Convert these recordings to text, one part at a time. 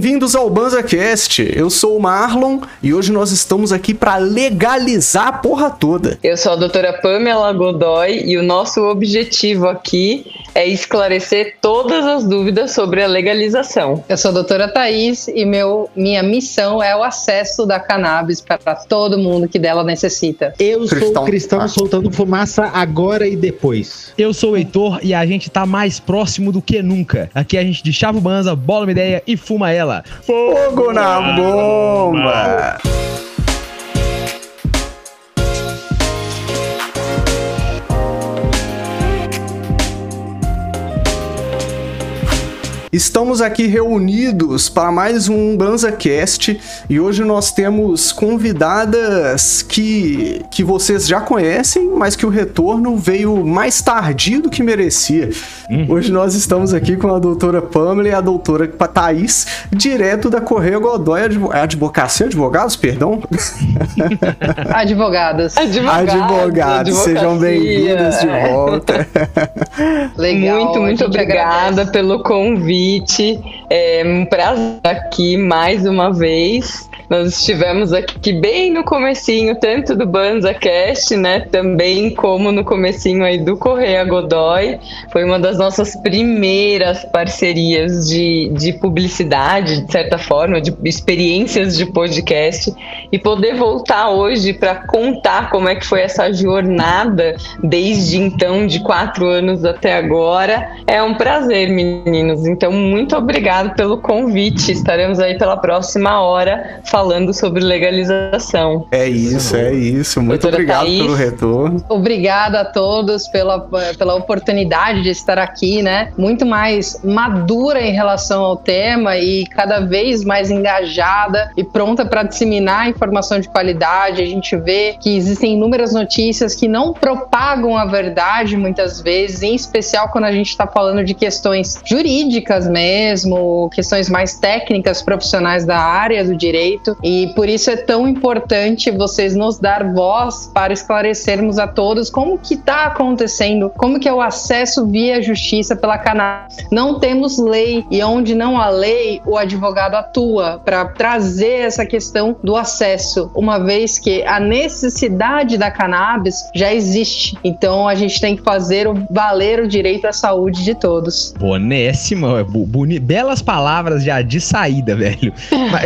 bem-vindos ao BanzaCast. Eu sou o Marlon e hoje nós estamos aqui para legalizar a porra toda. Eu sou a doutora Pamela Godoy e o nosso objetivo aqui é esclarecer todas as dúvidas sobre a legalização. Eu sou a doutora Thais e meu, minha missão é o acesso da cannabis para todo mundo que dela necessita. Eu sou cristão, cristão ah. soltando fumaça agora e depois. Eu sou o Heitor e a gente tá mais próximo do que nunca. Aqui a gente deixava o banza, bola uma ideia e fuma ela. Fogo na bomba! Estamos aqui reunidos para mais um BanzaCast e hoje nós temos convidadas que, que vocês já conhecem, mas que o retorno veio mais tardio do que merecia. Uhum. Hoje nós estamos aqui com a doutora Pamela e a doutora Thaís, direto da Correia Godoy Advo Advocacia, advogados, perdão? Advogadas. Advogados. Advogados, sejam bem-vindos de volta. Legal, muito, muito obrigada agradece. pelo convite convite. É um prazer aqui mais uma vez. Nós estivemos aqui bem no comecinho, tanto do BanzaCast, né, também como no comecinho aí do Correia Godoy. Foi uma das nossas primeiras parcerias de, de publicidade, de certa forma, de experiências de podcast. E poder voltar hoje para contar como é que foi essa jornada desde então, de quatro anos até agora, é um prazer, meninos. Então, muito obrigado pelo convite. Estaremos aí pela próxima hora falando falando sobre legalização. É isso, é isso. Muito Doutora obrigado Thaís. pelo retorno. Obrigada a todos pela, pela oportunidade de estar aqui, né? Muito mais madura em relação ao tema e cada vez mais engajada e pronta para disseminar informação de qualidade. A gente vê que existem inúmeras notícias que não propagam a verdade muitas vezes, em especial quando a gente está falando de questões jurídicas mesmo, questões mais técnicas, profissionais da área do direito e por isso é tão importante vocês nos dar voz para esclarecermos a todos como que está acontecendo, como que é o acesso via justiça pela cannabis. Não temos lei e onde não há lei, o advogado atua para trazer essa questão do acesso, uma vez que a necessidade da cannabis já existe. Então a gente tem que fazer o valer o direito à saúde de todos. Bonésima, belas palavras já de saída, velho.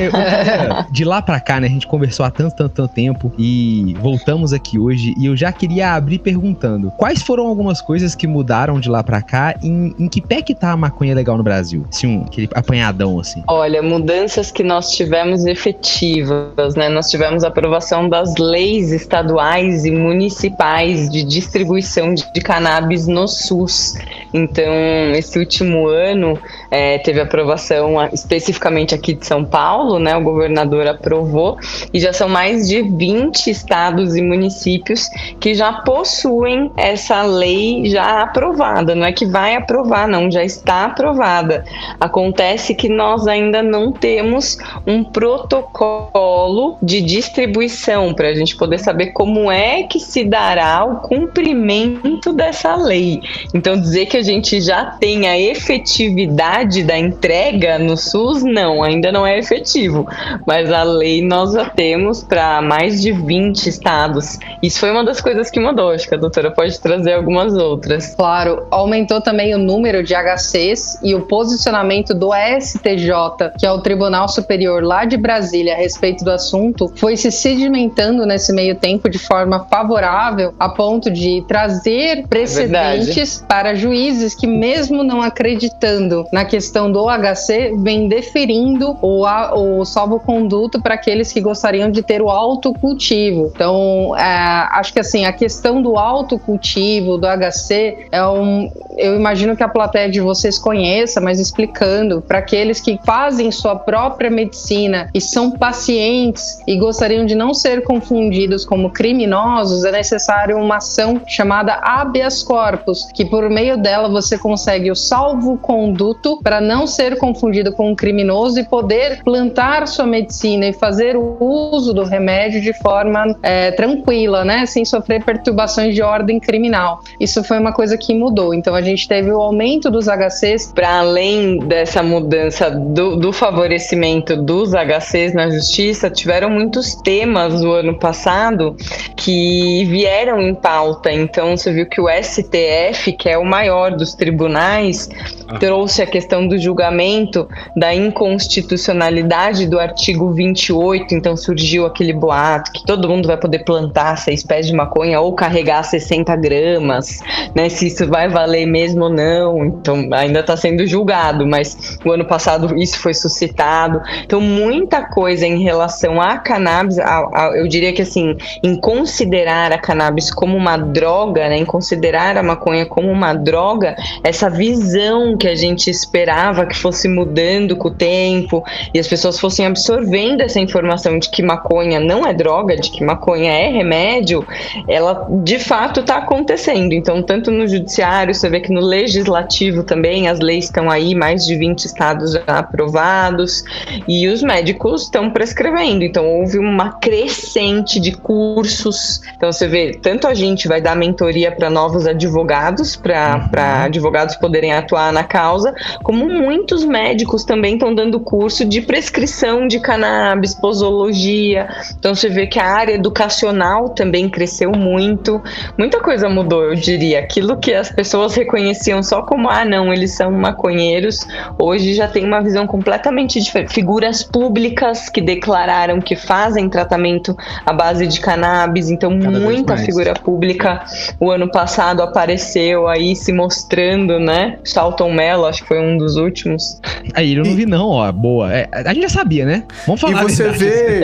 Eu, de lá pra cá, né? A gente conversou há tanto, tanto, tanto tempo e voltamos aqui hoje. E eu já queria abrir perguntando: quais foram algumas coisas que mudaram de lá pra cá? Em, em que pé que tá a maconha legal no Brasil? Assim, um aquele apanhadão, assim. Olha, mudanças que nós tivemos efetivas, né? Nós tivemos a aprovação das leis estaduais e municipais de distribuição de, de cannabis no SUS. Então, esse último ano é, teve aprovação especificamente aqui de São Paulo, né? O governador aprovou e já são mais de 20 estados e municípios que já possuem essa lei já aprovada. Não é que vai aprovar, não, já está aprovada. Acontece que nós ainda não temos um protocolo de distribuição para a gente poder saber como é que se dará o cumprimento dessa lei. Então, dizer que a gente já tem a efetividade da entrega no SUS, não, ainda não é efetivo. Mas a lei nós já temos para mais de 20 estados. Isso foi uma das coisas que mudou, acho que a doutora pode trazer algumas outras. Claro, aumentou também o número de HCs e o posicionamento do STJ, que é o Tribunal Superior lá de Brasília, a respeito do assunto, foi se sedimentando nesse meio tempo de forma favorável, a ponto de trazer precedentes é para juízes que, mesmo não acreditando na questão do HC, vem deferindo o, o salvo-conduto para aqueles que gostariam de ter o autocultivo. Então, é, acho que assim, a questão do autocultivo, do HC, é um. Eu imagino que a plateia de vocês conheça, mas explicando, para aqueles que fazem sua própria medicina e são pacientes e gostariam de não ser confundidos como criminosos, é necessário uma ação chamada habeas corpus, que por meio dela você consegue o salvo-conduto para não ser confundido com um criminoso e poder plantar sua medicina e fazer o uso do remédio de forma é, tranquila, né, sem sofrer perturbações de ordem criminal. Isso foi uma coisa que mudou. Então a gente teve o aumento dos HCs. Para além dessa mudança do, do favorecimento dos HCs na justiça, tiveram muitos temas no ano passado que vieram em pauta. Então você viu que o STF, que é o maior dos tribunais, ah. trouxe a questão do julgamento da inconstitucionalidade do artigo 28. Então surgiu aquele boato que todo mundo vai poder plantar seis pés de maconha ou carregar 60 gramas, né? Se isso vai valer mesmo ou não. Então ainda está sendo julgado, mas o ano passado isso foi suscitado. Então muita coisa em relação à cannabis, a, eu diria que assim, em considerar a cannabis como uma droga, né? Em considerar a maconha como uma droga, essa visão que a gente esperava que fosse mudando com o tempo e as pessoas fossem absorvendo essa informação de que maconha não é droga, de que maconha é remédio, ela de fato está acontecendo. Então, tanto no judiciário, você vê que no legislativo também as leis estão aí, mais de 20 estados já aprovados, e os médicos estão prescrevendo. Então, houve uma crescente de cursos. Então, você vê, tanto a gente vai dar mentoria para novos advogados, para uhum. advogados poderem atuar na causa, como muitos médicos também estão dando curso de prescrição de cannabis, posologia. Então, você vê que a área educacional também cresceu muito. Muita coisa mudou, eu diria. Aquilo que as pessoas reconheciam só como, ah, não, eles são maconheiros, hoje já tem uma visão completamente diferente. Figuras públicas que declararam que fazem tratamento à base de cannabis, então Cada muita figura pública o ano passado apareceu aí se mostrando, né? Salton Mello, acho que foi um dos últimos. Aí eu não vi não, ó, boa. É, a gente já sabia, né? Vamos falar. E você vê.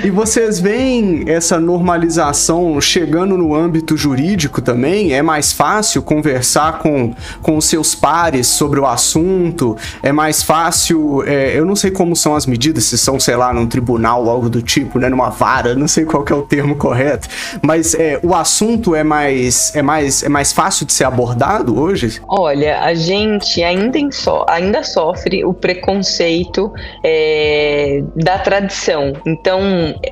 E vocês veem essa normalização chegando no âmbito jurídico também? É mais fácil conversar com, com os seus pares sobre o assunto? É mais fácil. É, eu não sei como são as medidas, se são, sei lá, num tribunal ou algo do tipo, né? Numa vara, não sei qual é o termo correto. Mas é, o assunto é mais, é, mais, é mais fácil de ser abordado hoje? Olha, a gente ainda, so, ainda sofre o preconceito é, da tradição. Então,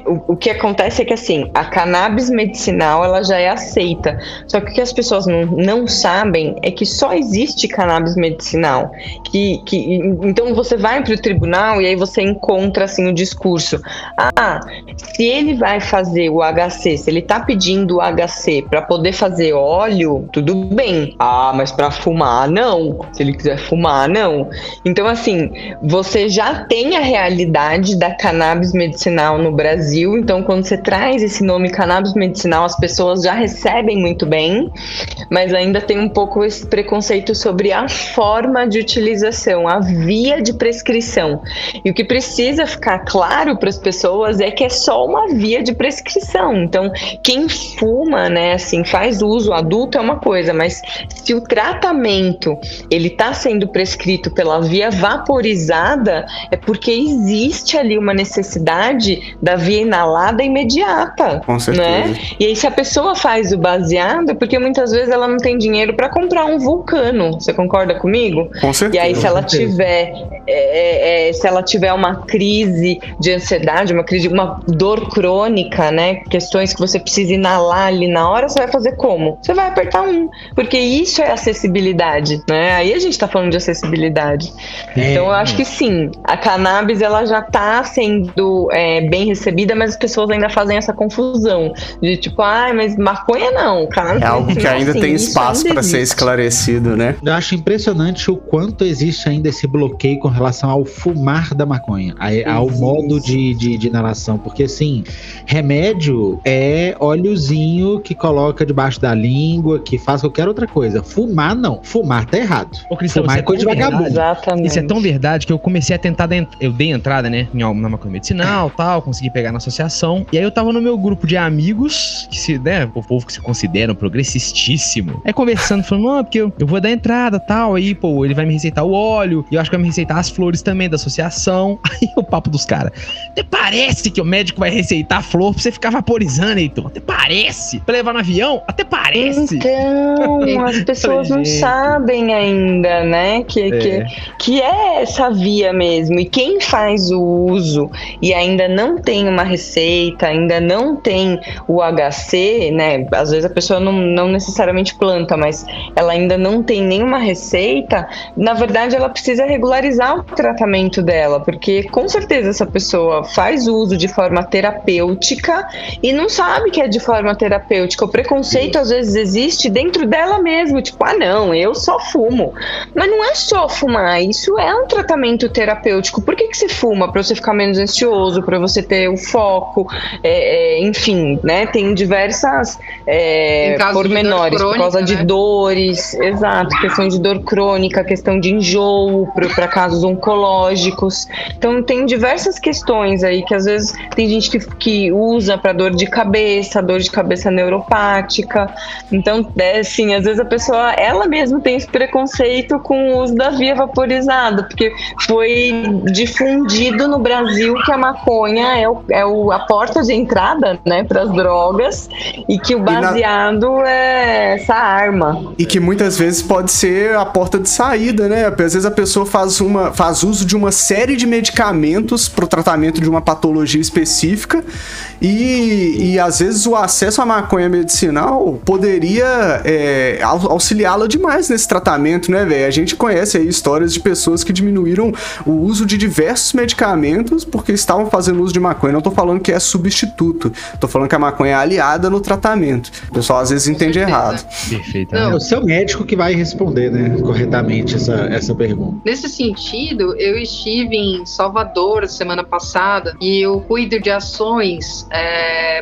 o, o que acontece é que assim, a cannabis medicinal ela já é aceita. Só que o que as pessoas não, não sabem é que só existe cannabis medicinal. Que, que, então você vai para o tribunal e aí você encontra assim o discurso. Ah, se ele vai fazer o HC, se ele está pedindo o HC para poder fazer óleo, tudo bem. Ah, mas para fumar, não. Se ele quiser fumar, não. Então, assim, você já tem a realidade da cannabis medicinal no Brasil. Então, quando você traz esse nome cannabis medicinal, as pessoas já recebem muito bem, mas ainda tem um pouco esse preconceito sobre a forma de utilização, a via de prescrição. E o que precisa ficar claro para as pessoas é que é só uma via de prescrição. Então, quem fuma, né, assim, faz uso adulto é uma coisa, mas se o tratamento ele está sendo prescrito pela via vaporizada, é porque existe ali uma necessidade da via inalada imediata, Com certeza. né? E aí se a pessoa faz o baseado, é porque muitas vezes ela não tem dinheiro para comprar um vulcano. Você concorda comigo? Com certeza. E aí se ela tiver é, é, é, se ela tiver uma crise de ansiedade, uma crise, uma dor crônica, né? Questões que você precisa inalar ali na hora, você vai fazer como? Você vai apertar um, porque isso é acessibilidade, né? Aí a gente tá falando de acessibilidade. É, então eu acho que sim, a cannabis ela já tá sendo é, bem recebida, mas as pessoas ainda fazem essa confusão de tipo, ai, ah, mas maconha não, cannabis É algo que ainda assim, tem espaço para ser esclarecido, né? Eu acho impressionante o quanto existe ainda esse bloqueio com relação ao fumar da maconha, ao modo de, de, de inalação, porque assim, remédio é óleozinho que coloca debaixo da língua, que faz qualquer outra coisa. Fumar não, fumar tá errado. Ô, Cristão, fumar é, é coisa de vagabundo. Exatamente. Isso é tão verdade que eu comecei a tentar, eu dei entrada, né, na maconha medicinal, tal, consegui pegar na associação, e aí eu tava no meu grupo de amigos, que se, né, o povo que se considera progressistíssimo, aí conversando, falando, não, porque eu, eu vou dar entrada, tal, aí, pô, ele vai me receitar o óleo, e eu acho que vai me receitar as flores também da associação. Aí o papo dos caras. Parece que o médico vai receitar da flor pra você ficar vaporizando, Heitor. Até parece. Pra levar no avião, até parece. Então, as pessoas não Gente. Ainda, né? Que é. Que, que é essa via mesmo. E quem faz o uso e ainda não tem uma receita, ainda não tem o HC, né? Às vezes a pessoa não, não necessariamente planta, mas ela ainda não tem nenhuma receita. Na verdade, ela precisa regularizar o tratamento dela, porque com certeza essa pessoa faz uso de forma terapêutica e não sabe que é de forma terapêutica. O preconceito às vezes existe dentro dela mesmo, tipo, ah, não, eu só fumo. Mas não é só fumar, isso é um tratamento terapêutico. Por que, que você fuma? Para você ficar menos ansioso, para você ter o foco, é, é, enfim, né? Tem diversas é, pormenores, dor por causa crônica, de né? dores, exato, questão de dor crônica, questão de enjoo para casos oncológicos. Então tem diversas questões aí que às vezes tem gente que, que usa para dor de cabeça, dor de cabeça neuropática. Então, é assim, às vezes a pessoa, ela mesma tem esse preconceito com o uso da via vaporizada, porque foi difundido no Brasil que a maconha é, o, é o, a porta de entrada, né, para as drogas e que o na- baseado é essa arma. E que muitas vezes pode ser a porta de saída, né? Às vezes a pessoa faz, uma, faz uso de uma série de medicamentos para o tratamento de uma patologia específica e, e às vezes o acesso à maconha medicinal poderia é, au- auxiliá-la demais nesse tratamento, né, velho? A gente conhece aí histórias de pessoas que diminuíram o uso de diversos medicamentos porque estavam fazendo uso de maconha. Não tô falando que é substituto, tô falando que a maconha é aliada no tratamento. O pessoal às vezes entende errado. Perfeito. É o seu médico que vai responder, né, corretamente essa, essa pergunta. Nesse sentido, eu estive em Salvador semana passada e eu cuido de ações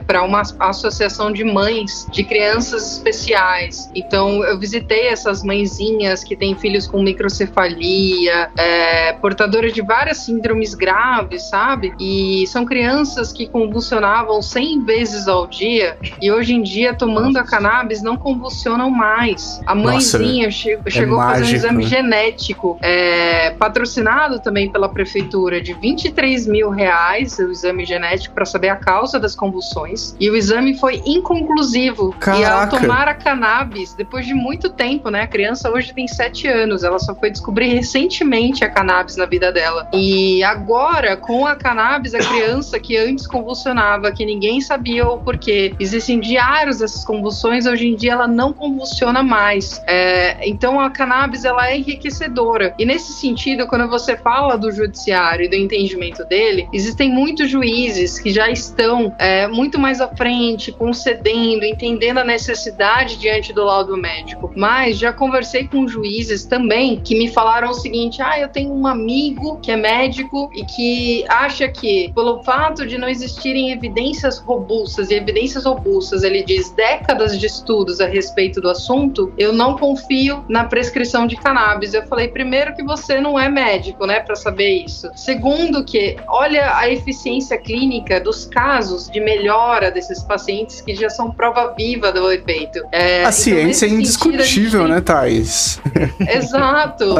para uma associação de mães de crianças especiais. Então, eu visitei essas mãezinhas que têm filhos com microcefalia, é, portadoras de várias síndromes graves, sabe? E são crianças que convulsionavam 100 vezes ao dia e hoje em dia, tomando a cannabis, não convulsionam mais. A Nossa, mãezinha che- chegou a fazer um exame né? genético, é, patrocinado também pela prefeitura, de 23 mil reais, o exame genético, para saber a causa das convulsões. E o exame foi inconclusivo. E ao Caraca. tomar a cannabis, depois de muito tempo, né? A criança hoje tem 7 anos, ela só foi descobrir recentemente a cannabis na vida dela. E agora, com a cannabis, a criança que antes convulsionava, que ninguém sabia o porquê, existem diários dessas convulsões, hoje em dia ela não convulsiona mais. É, então a cannabis ela é enriquecedora. E nesse sentido, quando você fala do judiciário e do entendimento dele, existem muitos juízes que já estão é, muito mais à frente, concedendo, entendendo a necessidade diante do laudo médico. Mas já conversei com juízes também que me falaram o seguinte: ah, eu tenho um amigo que é médico e que acha que, pelo fato de não existirem evidências robustas, e evidências robustas, ele diz décadas de estudos a respeito do assunto, eu não confio na prescrição de cannabis. Eu falei, primeiro, que você não é médico, né, para saber isso. Segundo, que olha a eficiência clínica dos casos de melhora desses pacientes que já são prova viva do efeito. É, A então, ciência é a gente indiscutível, tem- Exato.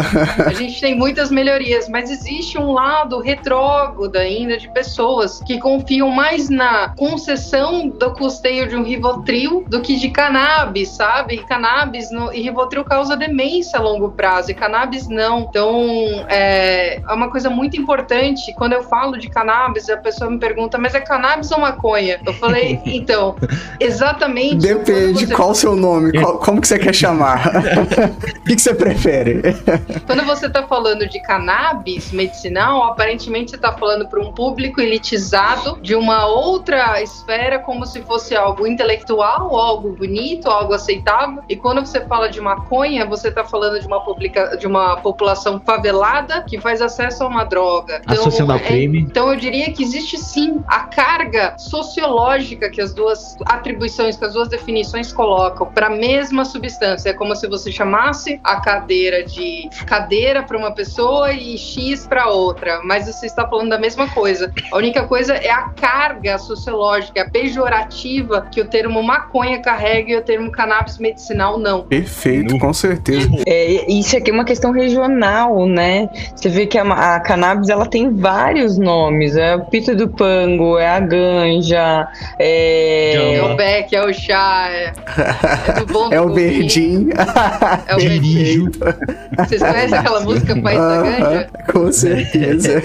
A gente tem muitas melhorias, mas existe um lado retrógrado ainda de pessoas que confiam mais na concessão do custeio de um Rivotril do que de cannabis, sabe? Cannabis no, e Rivotril causa demência a longo prazo e cannabis não. Então, é, é uma coisa muito importante. Quando eu falo de cannabis, a pessoa me pergunta, mas é cannabis ou maconha? Eu falei, então, exatamente. Depende você qual o seu nome, qual- como que você quer chamar. O que, que você prefere? Quando você está falando de cannabis medicinal, aparentemente você está falando para um público elitizado de uma outra esfera, como se fosse algo intelectual, algo bonito, algo aceitável. E quando você fala de maconha, você está falando de uma, publica- de uma população favelada que faz acesso a uma droga. Associando ao é- crime. então eu diria que existe sim a carga sociológica que as duas atribuições, que as duas definições colocam para a mesma substância. É como se você chamasse a cadeira de cadeira para uma pessoa e X para outra, mas você está falando da mesma coisa. A única coisa é a carga sociológica, a pejorativa que o termo maconha carrega e o termo cannabis medicinal não. Perfeito, com certeza. É, isso aqui é uma questão regional, né? Você vê que a, a cannabis ela tem vários nomes. É o pito do pango, é a ganja, é... é o beck, é o chá, é, é do bom do É o verdinho. É o verdinho. Vocês conhecem aquela música País da Ganja? Com certeza.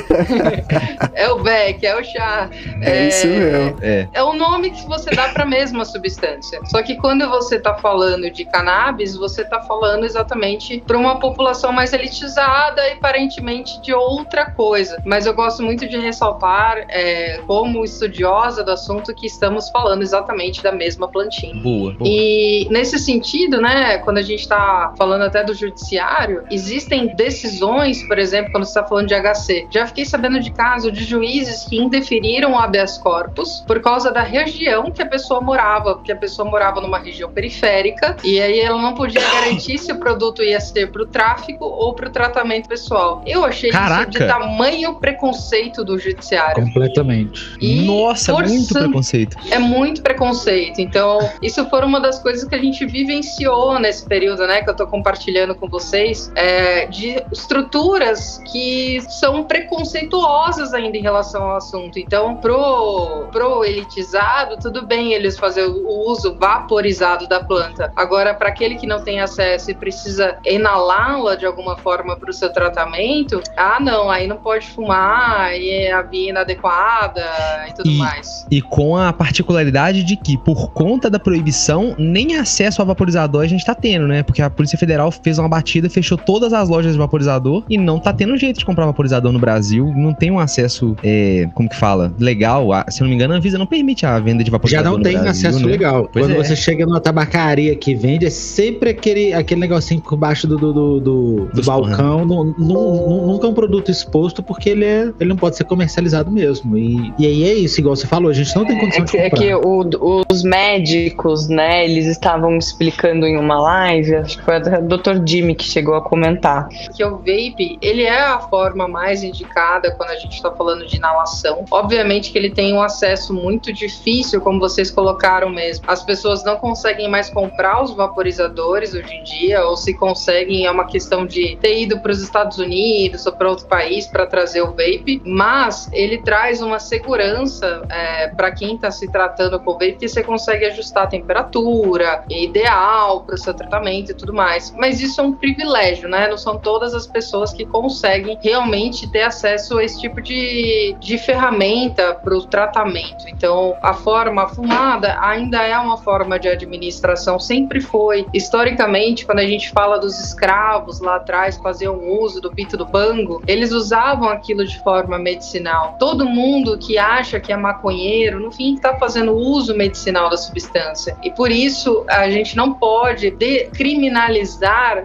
é o beck, é o chá. É, é isso mesmo. É. é o nome que você dá para a mesma substância. Só que quando você está falando de cannabis, você está falando exatamente para uma população mais elitizada e aparentemente de outra coisa. Mas eu gosto muito de ressaltar, é, como estudiosa do assunto, que estamos falando exatamente da mesma plantinha. Boa. boa. E nesse sentido, né, quando a gente está falando até do judiciário, existem decisões, por exemplo, quando você está falando de HC. Já fiquei sabendo de caso de juízes que indeferiram o habeas corpus por causa da região que a pessoa morava, porque a pessoa morava numa região periférica e aí ela não podia garantir se o produto ia ser para o tráfico ou para o tratamento pessoal. Eu achei Caraca. isso de tamanho preconceito do judiciário. Completamente. E Nossa, muito preconceito. É muito preconceito. Então, isso foi uma das coisas que a gente vivenciou nesse período, né, que eu tô compartilhando com vocês, é, de estruturas que são preconceituosas ainda em relação ao assunto. Então, pro, pro elitizado, tudo bem eles fazer o uso vaporizado da planta. Agora, para aquele que não tem acesso e precisa inalá-la de alguma forma para o seu tratamento, ah, não, aí não pode fumar, e é a via inadequada e tudo e, mais. E com a particularidade de que, por conta da proibição, nem acesso ao vaporizador a gente tá tendo, né? Porque a Polícia Federal fez uma batida, fechou todas as lojas de vaporizador e não tá tendo jeito de comprar vaporizador no Brasil. Não tem um acesso, é, como que fala, legal. A, se eu não me engano, a Anvisa não permite a venda de vaporizador. Já não tem Brasil, acesso né? legal. Pois Quando é. você chega numa tabacaria que vende, é sempre aquele, aquele negocinho por baixo do, do, do, do, do balcão. nunca é um produto exposto porque ele, é, ele não pode ser comercializado mesmo. E, e aí é isso, igual você falou, a gente não tem condição é que, de comprar. É que o, os médicos, né, eles estavam explicando em uma live, acho que foi o Dr. Jimmy que chegou a comentar. Que o vape, ele é a forma mais indicada quando a gente está falando de inalação. Obviamente que ele tem um acesso muito difícil, como vocês colocaram mesmo. As pessoas não conseguem mais comprar os vaporizadores hoje em dia, ou se conseguem é uma questão de ter ido para os Estados Unidos ou para outro país para trazer o vape, mas ele traz uma segurança é, para quem está se tratando com vape que você consegue ajustar a temperatura, ideal para o seu tratamento e tudo mais. Mas isso é um privilégio, né? Não são todas as pessoas que conseguem realmente ter acesso a esse tipo de, de ferramenta para o tratamento. Então, a forma fumada ainda é uma forma de administração, sempre foi. Historicamente, quando a gente fala dos escravos lá atrás faziam uso do pito do bango, eles usavam aquilo de forma medicinal. Todo mundo que acha que é maconheiro, no fim, está fazendo uso medicinal da substância. E por isso a gente não pode criminalizar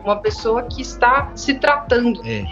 uma pessoa que está se tratando. É.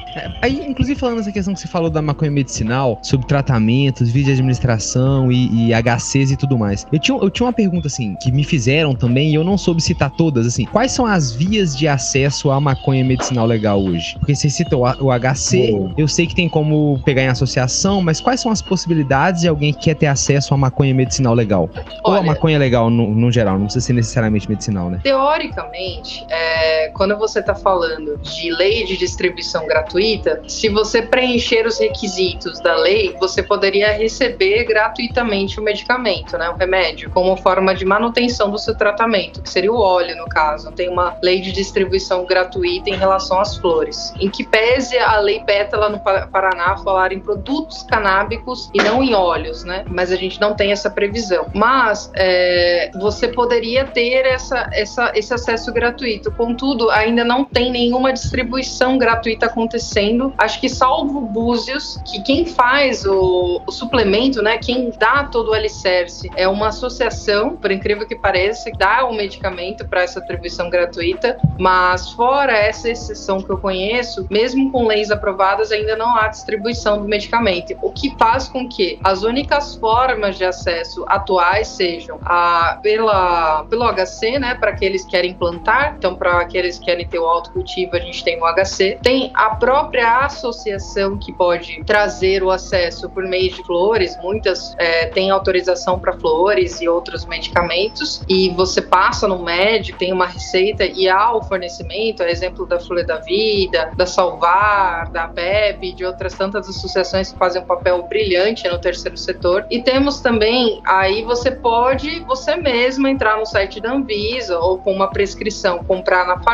Aí, inclusive, falando essa questão que você falou da maconha medicinal, sobre tratamentos, vídeos de administração e, e HCs e tudo mais. Eu tinha, eu tinha uma pergunta assim, que me fizeram também, e eu não soube citar todas, assim. Quais são as vias de acesso à maconha medicinal legal hoje? Porque você citou o HC, Boa. eu sei que tem como pegar em associação, mas quais são as possibilidades de alguém que quer ter acesso à maconha medicinal legal? Olha, Ou a maconha legal no, no, geral, não precisa ser necessariamente medicinal, né? Teoricamente, é, quando você está falando de lei de distribuição gratuita, se você preencher os requisitos da lei, você poderia receber gratuitamente o medicamento, né, o remédio, como forma de manutenção do seu tratamento, que seria o óleo, no caso. Tem uma lei de distribuição gratuita em relação às flores. Em que pese a lei Pétala no Paraná falar em produtos canábicos e não em óleos, né? Mas a gente não tem essa previsão. Mas é, você poderia ter essa, essa, esse acesso gratuito. Contudo, ainda não tem nenhuma distribuição gratuita acontecendo. Acho que salvo Búzios, que quem faz o, o suplemento, né? Quem dá todo o alicerce é uma associação, por incrível que pareça, que dá o medicamento para essa atribuição gratuita. Mas fora essa exceção que eu conheço, mesmo com leis aprovadas, ainda não há distribuição do medicamento, o que faz com que as únicas formas de acesso atuais sejam a, pela, pelo HC, né, para aqueles que querem plantar, então para aqueles que querem ter o autocultivo, a gente tem o HC, tem a própria associação que pode trazer o acesso por meio de flores, muitas é, têm autorização para flores e outros medicamentos, e você passa no médico, tem uma receita e há o fornecimento, é exemplo da Flor da Vida, da Salvar, da PEP, de outras tantas associações que fazem um papel brilhante no terceiro setor. E temos também, aí você pode você mesmo entrar no site da Anvisa ou com uma prescrição comprar na farmácia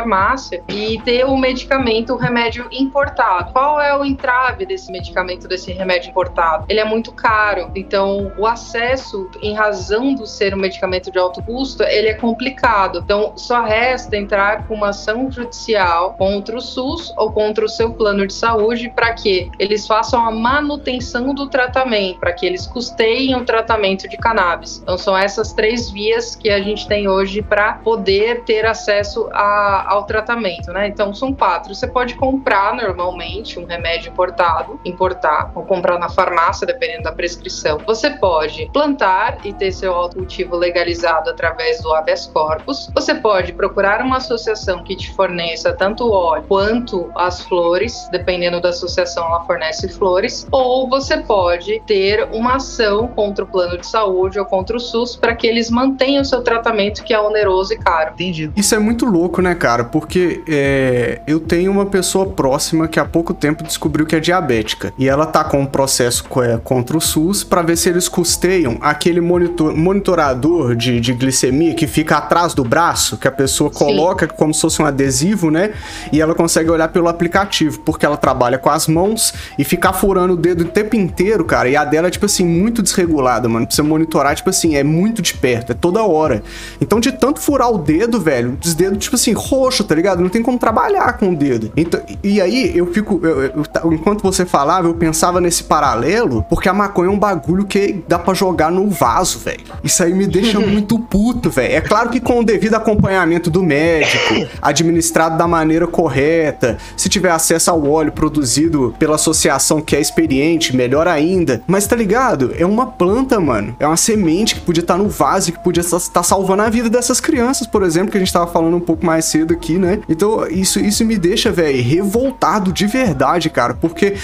e ter o medicamento, o remédio importado. Qual é o entrave desse medicamento, desse remédio importado? Ele é muito caro, então o acesso, em razão do ser um medicamento de alto custo, ele é complicado. Então só resta entrar com uma ação judicial contra o SUS ou contra o seu plano de saúde para que eles façam a manutenção do tratamento, para que eles custeiem o tratamento de cannabis. Então são essas três vias que a gente tem hoje para poder ter acesso a, ao tratamento, né? Então são quatro. Você pode comprar normalmente um remédio importado, importar ou comprar na farmácia, dependendo da prescrição. Você pode plantar e ter seu autocultivo legalizado através do habeas corpus. Você pode procurar uma associação que te forneça tanto o óleo quanto as flores, dependendo da associação, ela fornece flores. Ou você pode ter uma ação contra o plano de saúde ou contra o SUS para que eles mantenham o seu tratamento que é oneroso e caro. Entendido. Isso é muito louco, né, cara? Porque é, eu tenho uma pessoa próxima que há pouco tempo descobriu que é diabética. E ela tá com um processo é, contra o SUS para ver se eles custeiam aquele monitor, monitorador de, de, glicemia que fica atrás do braço, que a pessoa coloca Sim. como se fosse um adesivo, né? E ela consegue olhar pelo aplicativo, porque ela trabalha com as mãos e ficar furando o dedo o tempo inteiro, cara. E a dela é, tipo assim, muito desregulada, mano. Precisa monitorar, tipo assim, é muito de perto, é toda hora. Então, de tanto furar o dedo, velho, os dedos, tipo assim, roxo, tá ligado? Não tem como trabalhar com o dedo. Então, e aí, eu fico. Eu, eu, enquanto você falava, eu pensava nesse paralelo, porque a maconha é um bagulho que dá para jogar no vaso, velho. Isso aí me deixa muito puto, velho. É claro que com o devido acompanhamento do médico, administrado da maneira correta, se tiver acesso ao óleo produzido pela associação que é experiente, melhor ainda. Mas tá ligado? É uma planta, mano. É uma semente que podia estar tá no vaso, que podia estar tá salvando a vida dessas crianças, por exemplo, que a gente tava falando um pouco mais cedo aqui, né? Então, isso, isso me deixa, velho, revoltado de verdade, cara, porque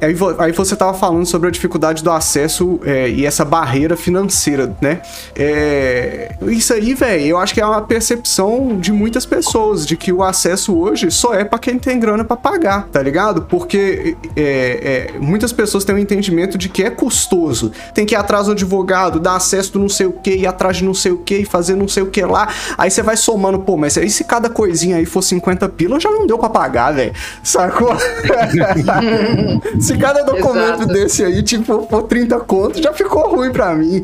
aí, aí você tava falando sobre a dificuldade do acesso é, e essa barreira financeira, né? É, isso aí, velho, eu acho que é uma percepção de muitas pessoas de que o acesso hoje só é para quem tem grana para pagar, tá ligado? Porque é, é, muitas pessoas têm um entendimento de que é custoso, tem que ir atrás do advogado, dar acesso do não sei o que, ir atrás de não sei o que, fazer não sei o que lá. Aí você vai somando, pô, mas aí se cada coisinha aí for 50 pila, já não deu para pagar, velho. Sacou? se cada documento Exato. desse aí, tipo, for 30 contos, já ficou ruim para mim.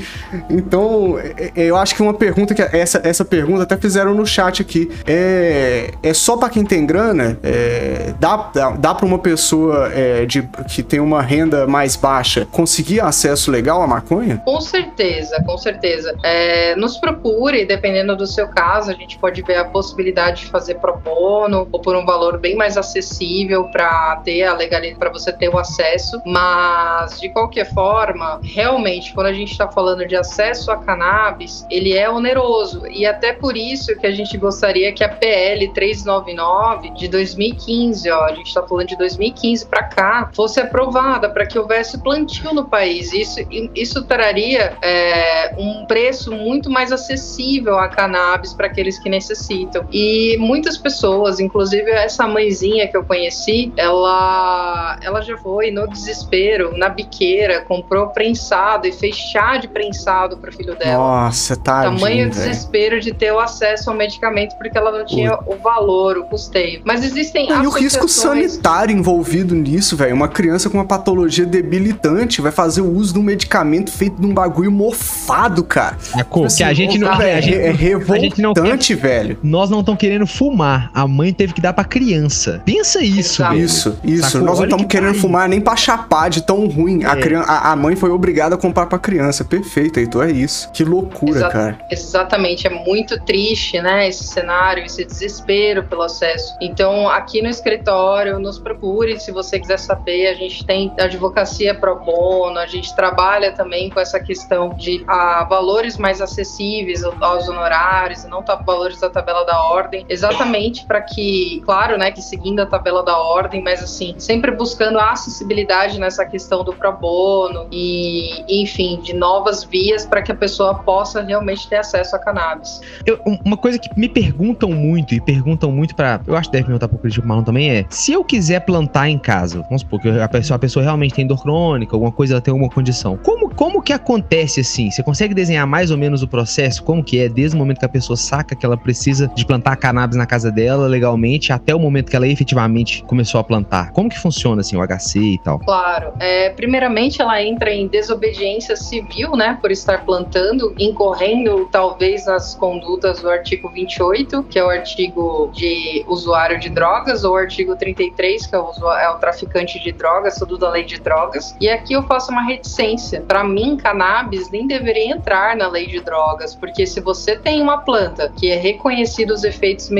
Então, é, é, eu acho que uma pergunta que essa, essa pergunta até fizeram no chat aqui. É, é só para quem tem grana? É, dá, dá, dá para uma pessoa é, de, que tem uma renda mais baixa conseguir acesso legal à maconha? Com certeza, com certeza. É, nos procure, dependendo do seu caso, a gente pode ver a possibilidade de fazer pro bono ou por um valor bem mais acessível para ter a legalidade, para você ter o acesso. Mas, de qualquer forma, realmente, quando a gente está falando de acesso a cannabis, ele é oneroso. E até por isso que a gente gostaria que a PL 399 de 2015, ó, a gente está falando de 2015 para cá, fosse aprovada para que houvesse plantio no país. Isso, isso traria é, um preço muito mais acessível a cannabis para aqueles que necessitam. E muitas pessoas, inclusive essa mãezinha que eu conheci, ela, ela já foi no desespero, na biqueira, comprou prensado e fez chá de prensado para o filho dela. Nossa, tá. Tamanho desespero de ter o acesso ao medicamento porque ela não tinha o valor, o custeio. Mas existem E o risco sanitário envolvido nisso, velho. Uma criança com uma patologia debilitante vai fazer o uso de um medicamento feito de um bagulho mofado, cara. É, assim, que a gente não. é, é revoltante, velho. Nós não estamos querendo fumar. A mãe teve que dar pra criança. Pensa isso, velho. Isso, isso. Sacou? Nós não estamos querendo fumar nem pra chapar de tão ruim. É. A, criança, a, a, mãe foi obrigada a comprar pra criança. Perfeito, então é isso. Que loucura, Exa cara. Exatamente. É muito triste, né? Esse cenário, esse desespero pelo acesso. Então, aqui no escritório, nos procure se você quiser saber. A gente tem advocacia pro bono, a gente trabalha também com essa questão de a, valores mais acessíveis aos honorários, e não tá, valores da tabela da ordem, exatamente para que, claro, né, que seguindo a tabela da ordem, mas assim, sempre buscando a acessibilidade nessa questão do pro bono e, enfim, de novas vias para que a pessoa possa realmente ter acesso a cannabis. Eu, uma coisa que me perguntam muito, e perguntam muito para, eu acho que deve perguntar pro Cristiano Marlon também, é, se eu quiser plantar em casa, vamos supor que a pessoa, a pessoa realmente tem dor crônica, alguma coisa, ela tem alguma condição. Como, como que acontece assim? Você consegue desenhar mais ou menos o processo? Como que é desde o momento que a pessoa saca que ela precisa de plantar cannabis na casa dela legalmente até o momento que ela efetivamente começou a plantar? Como que funciona assim o HC e tal? Claro. É, primeiramente, ela entra em desobediência civil, né, por estar plantando, incorrendo talvez nas condutas do artigo 28, que é o artigo de usuário de drogas, ou artigo 33, que é o, é o traficante de drogas, tudo da lei de drogas. E aqui eu faço uma reticência. Para mim, cannabis nem deveria entrar na lei de drogas, porque se você tem uma planta que é reconhecida os efeitos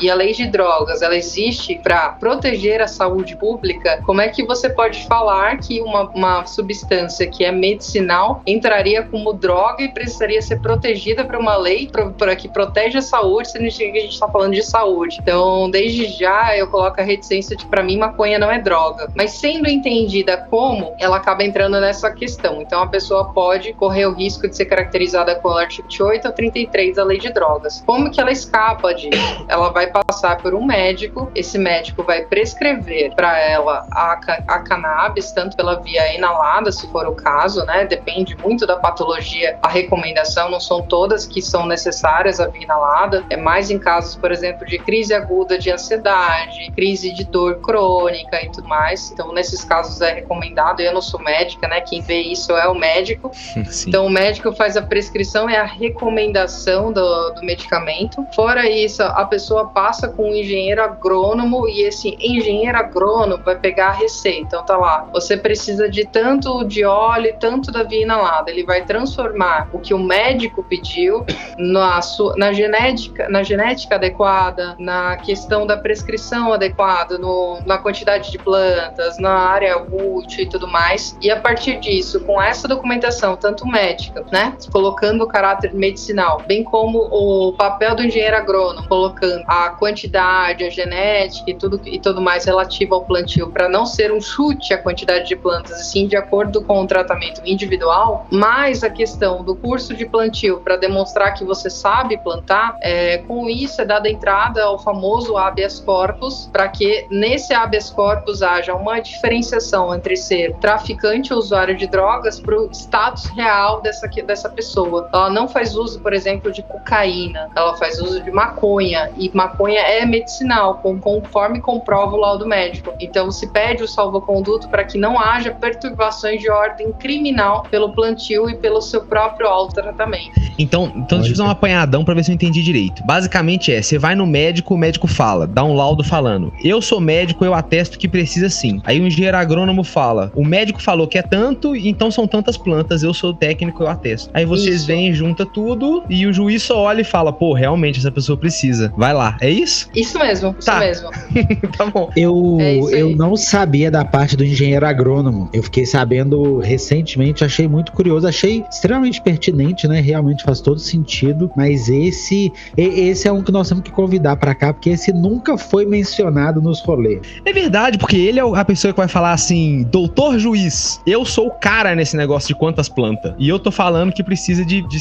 e a lei de drogas ela existe para proteger a saúde pública, como é que você pode falar que uma, uma substância que é medicinal entraria como droga e precisaria ser protegida por uma lei para que protege a saúde, significa que a gente está falando de saúde. Então, desde já eu coloco a reticência de para mim maconha não é droga, mas sendo entendida como, ela acaba entrando nessa questão. Então, a pessoa pode correr o risco de ser caracterizada com o artigo 28 ou 33 da lei de drogas. Como que ela escapa disso? Ela vai passar por um médico, esse médico vai prescrever para ela a, a cannabis, tanto pela via inalada, se for o caso, né? Depende muito da patologia, a recomendação, não são todas que são necessárias a via inalada, é mais em casos, por exemplo, de crise aguda de ansiedade, crise de dor crônica e tudo mais. Então, nesses casos é recomendado. Eu não sou médica, né? Quem vê isso é o médico. Sim. Então, o médico faz a prescrição, é a recomendação do, do medicamento. Fora isso, a pessoa passa com um engenheiro agrônomo e esse engenheiro agrônomo vai pegar a receita. Então, tá lá, você precisa de tanto de óleo, tanto da via inalada. Ele vai transformar o que o médico pediu na, sua, na genética, na genética adequada, na questão da prescrição adequada, no, na quantidade de plantas, na área útil e tudo mais. E a partir disso, com essa documentação, tanto médica, né, colocando o caráter medicinal, bem como o papel do engenheiro agrônomo, colocando a quantidade, a genética e tudo e tudo mais relativo ao plantio, para não ser um chute a quantidade de plantas, e sim de acordo com o tratamento individual, mais a questão do curso de plantio para demonstrar que você sabe plantar, é, com isso é dada entrada ao famoso habeas corpus, para que nesse habeas corpus haja uma diferenciação entre ser traficante ou usuário de drogas para o status real dessa, dessa pessoa. Ela não faz uso, por exemplo, de cocaína, ela faz uso de maconha, e maconha é medicinal, conforme comprova o laudo médico. Então, se pede o salvoconduto para que não haja perturbações de ordem criminal pelo plantio e pelo seu próprio autotratamento. Então, então deixa eu fazer um apanhadão para ver se eu entendi direito. Basicamente é, você vai no médico, o médico fala, dá um laudo falando, eu sou médico, eu atesto que precisa sim. Aí o engenheiro agrônomo fala, o médico falou que é tanto, então são tantas plantas, eu sou técnico, eu atesto. Aí vocês isso. vêm, junta tudo e o juiz só olha e fala, pô, realmente essa pessoa precisa. Vai lá, é isso? Isso mesmo, isso tá. mesmo. tá bom. Eu, é eu não sabia da parte do engenheiro agrônomo. Eu fiquei sabendo recentemente, achei muito curioso, achei extremamente pertinente, né? Realmente faz todo sentido, mas esse esse é um que nós temos que convidar para cá, porque esse nunca foi mencionado nos rolês. É verdade, porque ele é a pessoa que vai falar assim, doutor juiz, eu sou o cara nesse negócio de quantas plantas, e eu tô falando que precisa de, de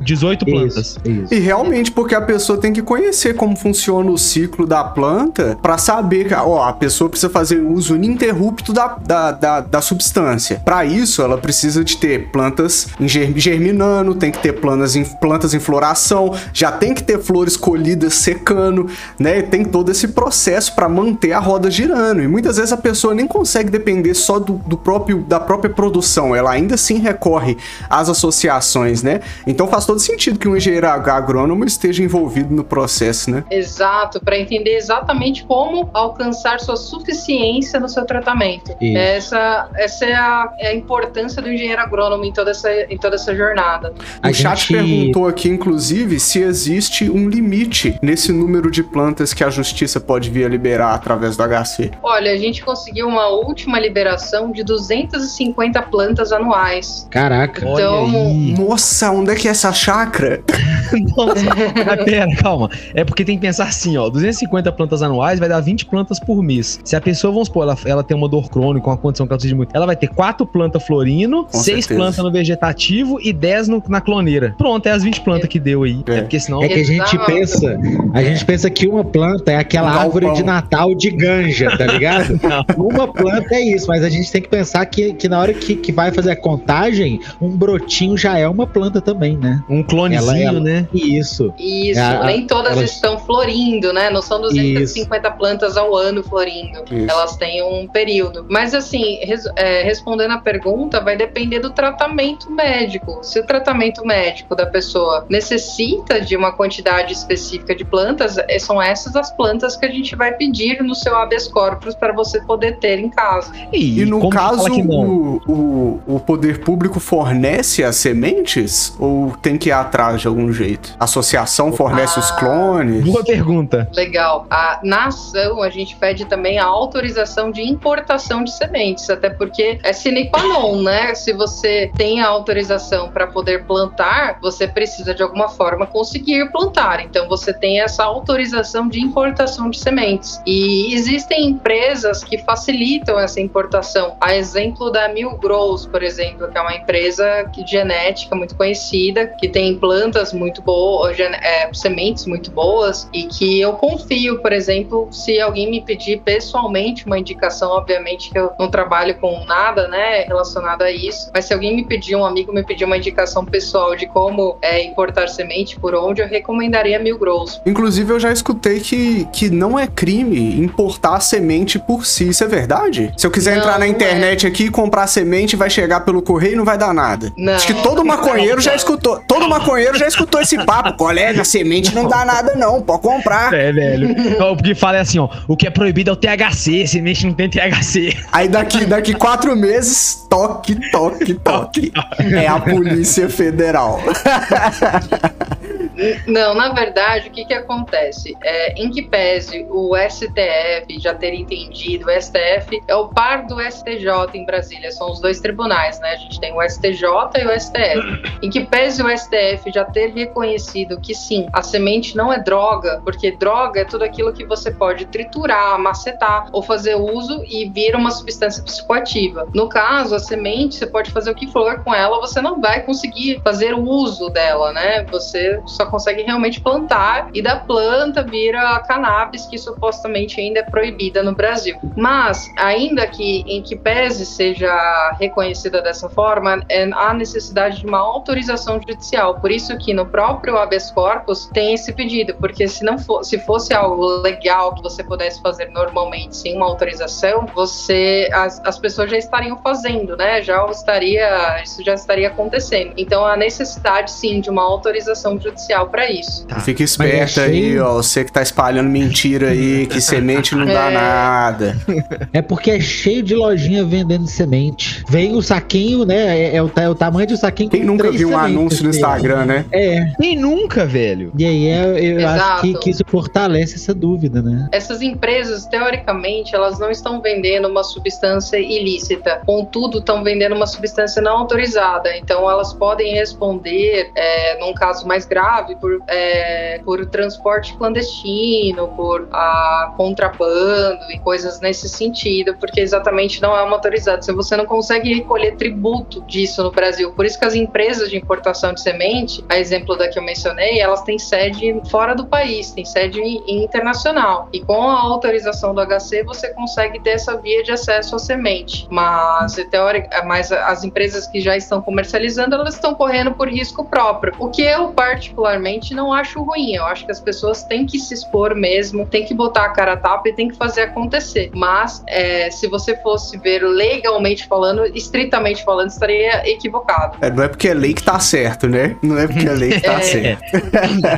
18 plantas. Isso, isso. E realmente, porque a pessoa tem que conhecer como funciona o ciclo da planta para saber que, ó, a pessoa precisa fazer uso ininterrupto da, da, da, da substância. Para isso, ela precisa de ter plantas germinando, tem que ter plantas em, plantas em floração, já tem que ter flores colhidas secando, né? Tem todo esse processo para manter a roda girando. E muitas vezes a pessoa nem consegue depender só do, do próprio da própria produção, ela ainda assim recorre às associações, né? Então faz todo sentido que um engenheiro agrônomo esteja envolvido no processo, né? Exato, para entender exatamente como alcançar sua suficiência no seu tratamento. Isso. Essa, essa é a, é a, importância do engenheiro agrônomo em toda essa, em toda essa jornada. A o gente... chat perguntou aqui, inclusive, se existe um limite nesse número de plantas que a justiça pode vir a liberar através do HC. Olha, a gente conseguiu uma última liberação de 250 plantas anuais. Caraca. Então, nossa, onde é que é essa chácara? Nossa, pera, calma. É porque tem que pensar assim, ó. 250 plantas anuais vai dar 20 plantas por mês. Se a pessoa, vamos supor, ela, ela tem uma dor crônica, uma condição que ela precisa de muito, ela vai ter quatro plantas florino, Com seis certeza. plantas no vegetativo e 10 no- na cloneira. Pronto, é as 20 plantas que deu aí. É. É, porque senão. É que a gente Exato. pensa, a gente pensa que uma planta é aquela árvore de Natal de ganja, tá ligado? uma planta é isso, mas a gente tem que pensar que, que na hora que, que vai fazer a contagem, um brotinho já é uma planta também, né? Um clonezinho, Ela- ela- né? Isso. Isso, A- a- nem todas elas- estão florindo, né? Não são 250 plantas ao ano florindo. Isso. Elas têm um período. Mas, assim, res- é, respondendo a pergunta, vai depender do tratamento médico. Se o tratamento médico da pessoa necessita de uma quantidade específica de plantas, é- são essas as plantas que a gente vai pedir no seu habeas corpus para você poder ter em casa. E, E no caso, o, o, o poder público fornece as sementes ou tem que ir atrás de algum jeito? A associação fornece os Ah. Clones? Boa pergunta. Legal. A, na ação, a gente pede também a autorização de importação de sementes, até porque é sine qua non, né? Se você tem a autorização para poder plantar, você precisa de alguma forma conseguir plantar. Então, você tem essa autorização de importação de sementes. E existem empresas que facilitam essa importação. A exemplo da Mil Grows, por exemplo, que é uma empresa que- de genética muito conhecida, que tem plantas muito boas, é, sementes muito boas e que eu confio, por exemplo, se alguém me pedir pessoalmente uma indicação, obviamente que eu não trabalho com nada, né, relacionado a isso, mas se alguém me pedir, um amigo me pedir uma indicação pessoal de como é, importar semente, por onde, eu recomendaria Mil Grows. Inclusive, eu já escutei que, que não é crime importar semente por si. Isso é verdade? Se eu quiser Não, entrar na é. internet aqui e comprar semente, vai chegar pelo correio e não vai dar nada. Não. Acho que todo maconheiro já escutou. Todo maconheiro já escutou esse papo. Colega, semente não dá nada, não. Pode comprar. É, velho. O que fala é assim, ó. O que é proibido é o THC. Semente não tem THC. Aí daqui, daqui quatro meses, toque, toque, toque. É a Polícia Federal. Não, na verdade, o que, que acontece? É, em que pese o STF já ter entendido, o STF é o par do STJ em Brasília, são os dois tribunais, né? A gente tem o STJ e o STF. Em que pese o STF já ter reconhecido que sim, a semente não é droga, porque droga é tudo aquilo que você pode triturar, macetar ou fazer uso e vira uma substância psicoativa. No caso, a semente, você pode fazer o que for com ela, você não vai conseguir fazer uso dela, né? Você só consegue realmente plantar e da planta vira a cannabis, que supostamente ainda é proibida no Brasil. Mas, ainda que em que pese seja reconhecida dessa forma, é, há necessidade de uma autorização judicial. Por isso que no próprio habeas corpus tem esse pedido, porque se não for, se fosse algo legal que você pudesse fazer normalmente sem uma autorização, você as, as pessoas já estariam fazendo, né? Já estaria isso já estaria acontecendo. Então há necessidade sim de uma autorização judicial para isso. Fica esperto Mas é aí, cheio. ó. Você que tá espalhando mentira aí, que semente não dá É. nada. É porque é cheio de lojinha vendendo semente. Vem o saquinho, né? É, é o, é o tamanho do saquinho Quem com nunca três viu um anúncio no. Instagram, né? É. Nem nunca, velho. E aí é- eu acho que, que isso fortalece essa dúvida, né? Essas empresas, teoricamente, elas não estão vendendo uma substância ilícita, contudo, estão vendendo uma substância não autorizada. Então, elas podem responder, é, num caso mais grave, por, é, por transporte clandestino, por ah, contrabando e coisas nesse sentido, porque exatamente não é uma autorizada. Se você não consegue recolher tributo disso no Brasil, por isso que as empresas de importação de semente, a exemplo da que eu mencionei, elas têm sede fora do país, têm sede internacional. E com a autorização do HC, você consegue ter essa via de acesso à semente. Mas, teórica, mas as empresas que já estão comercializando, elas estão correndo por risco próprio. O que eu, particularmente, não acho ruim. Eu acho que as pessoas têm que se expor mesmo, têm que botar a cara a tapa e têm que fazer acontecer. Mas, é, se você fosse ver legalmente falando, estritamente falando, estaria equivocado. É, não é porque é lei que tá certo, né? Não é porque é lei que tá É. certo.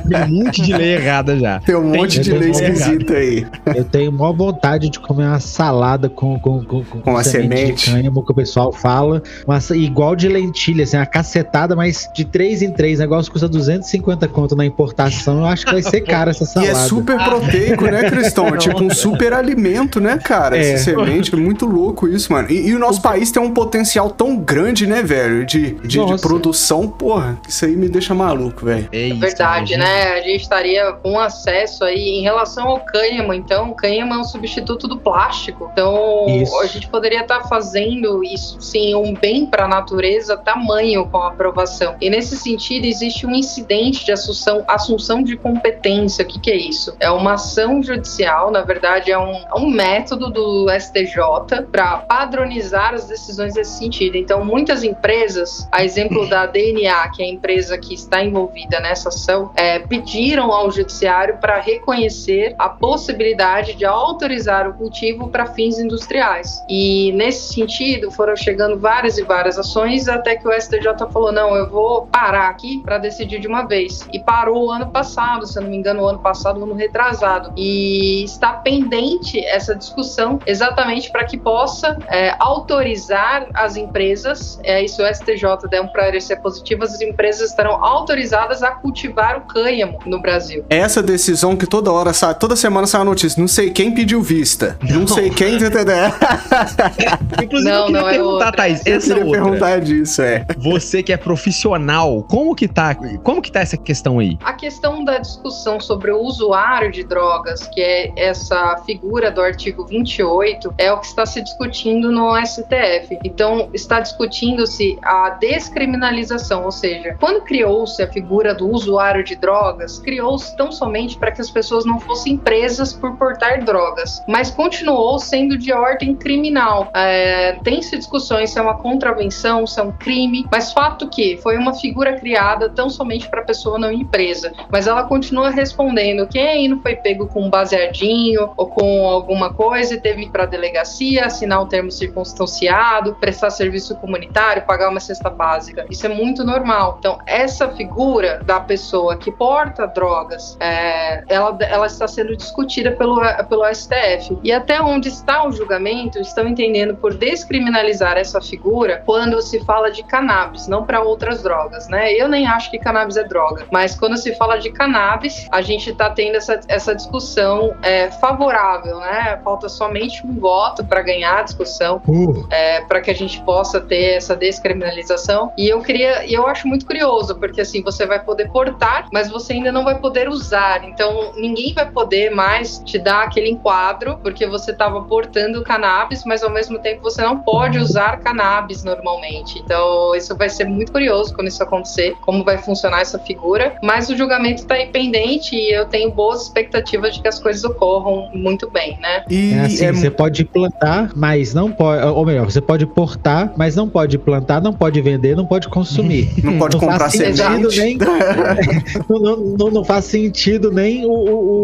Tem um monte de lei errada já. Tem um monte de tem lei lei esquisita aí. Eu tenho maior vontade de comer uma salada com, com, com, Com a semente. de cânhamo, que o pessoal fala. Uma, igual de lentilha, assim, uma cacetada, mas de três em três. O negócio custa 250 quanto na importação, eu acho que vai ser cara essa E salada. é super proteico, né, Cristão? É tipo um super alimento, né, cara? É. Essa semente. É muito louco isso, mano. E, e o nosso país tem um potencial tão grande, né, velho? De, de, de produção, porra. Isso aí me deixa maluco, velho. É isso, Verdade, imagina. né? A gente estaria com acesso aí em relação ao cânhamo. Então, o cânhamo é um substituto do plástico. Então, Isso. a gente poderia estar fazendo isso, sim, um bem para a natureza tamanho com a aprovação. E nesse sentido, existe um incidente de assunção, assunção de competência. O que, que é isso? É uma ação judicial, na verdade, é um, é um método do STJ para padronizar as decisões nesse sentido. Então, muitas empresas, a exemplo da DNA, que é a empresa que está envolvida nessa ação, é, pediram ao judiciário para reconhecer a possibilidade de autorizar o cultivo para fins industriais. E nesse sentido, foram chegando várias e várias ações até que o STJ falou: não, eu vou parar aqui para decidir de uma vez. E parou o ano passado, se eu não me engano, o ano passado, o ano retrasado. E está pendente essa discussão exatamente para que possa é, autorizar as empresas, é, isso o STJ der um parecer positivo, as empresas estarão autorizadas a cultivar o cânhamo no Brasil. É essa decisão que toda hora sai, toda semana sai uma notícia. Não sei quem pediu vista. Não, sei quem. entendeu? Inclusive, Não, eu queria não é perguntar, outra. Thaís, Eu essa queria outra. perguntar disso, é. Você que é profissional, como que tá? Como que tá essa questão aí? A questão da discussão sobre o usuário de drogas, que é essa figura do artigo 28, é o que está se discutindo no STF. Então, está discutindo-se a descriminalização, ou seja, quando criou-se a figura do usuário de drogas, criou-se tão somente para que as pessoas não fossem presas por portar drogas, mas continuou sendo de ordem criminal. É, Tem-se discussões se é uma contravenção, se é um crime, mas fato que foi uma figura criada tão somente para a pessoa não ir presa. Mas ela continua respondendo: quem não foi pego com um baseadinho ou com alguma coisa e teve que ir para a delegacia, assinar um termo circunstanciado, prestar serviço comunitário, pagar uma cesta básica. Isso é muito normal. Então, essa figura da pessoa que porta drogas, é, ela, ela está sendo discutida pelo, pelo STF. E até onde está o julgamento, estão entendendo por descriminalizar essa figura quando se fala de cannabis, não para outras drogas, né? Eu nem acho que cannabis é droga, mas quando se fala de cannabis, a gente está tendo essa, essa discussão é, favorável, né? Falta somente um voto para ganhar a discussão Uh, é, para que a gente possa ter essa descriminalização. E eu queria, e eu acho muito curioso, porque assim, você vai poder portar, mas você ainda não vai poder usar. Então, ninguém vai poder mais te dar aquele enquadro, porque você estava portando cannabis, mas ao mesmo tempo você não pode usar cannabis normalmente. Então, isso vai ser muito curioso quando isso acontecer, como vai funcionar essa figura. Mas o julgamento está aí pendente e eu tenho boas expectativas de que as coisas ocorram muito bem, né? E é assim, é você pode plantar, mas não pode. Ou melhor, você pode portar, mas não pode plantar, não pode vender, não pode consumir. Não pode comprar faz sentido semente. nem. não, não- não- não faz sentido nem o, o-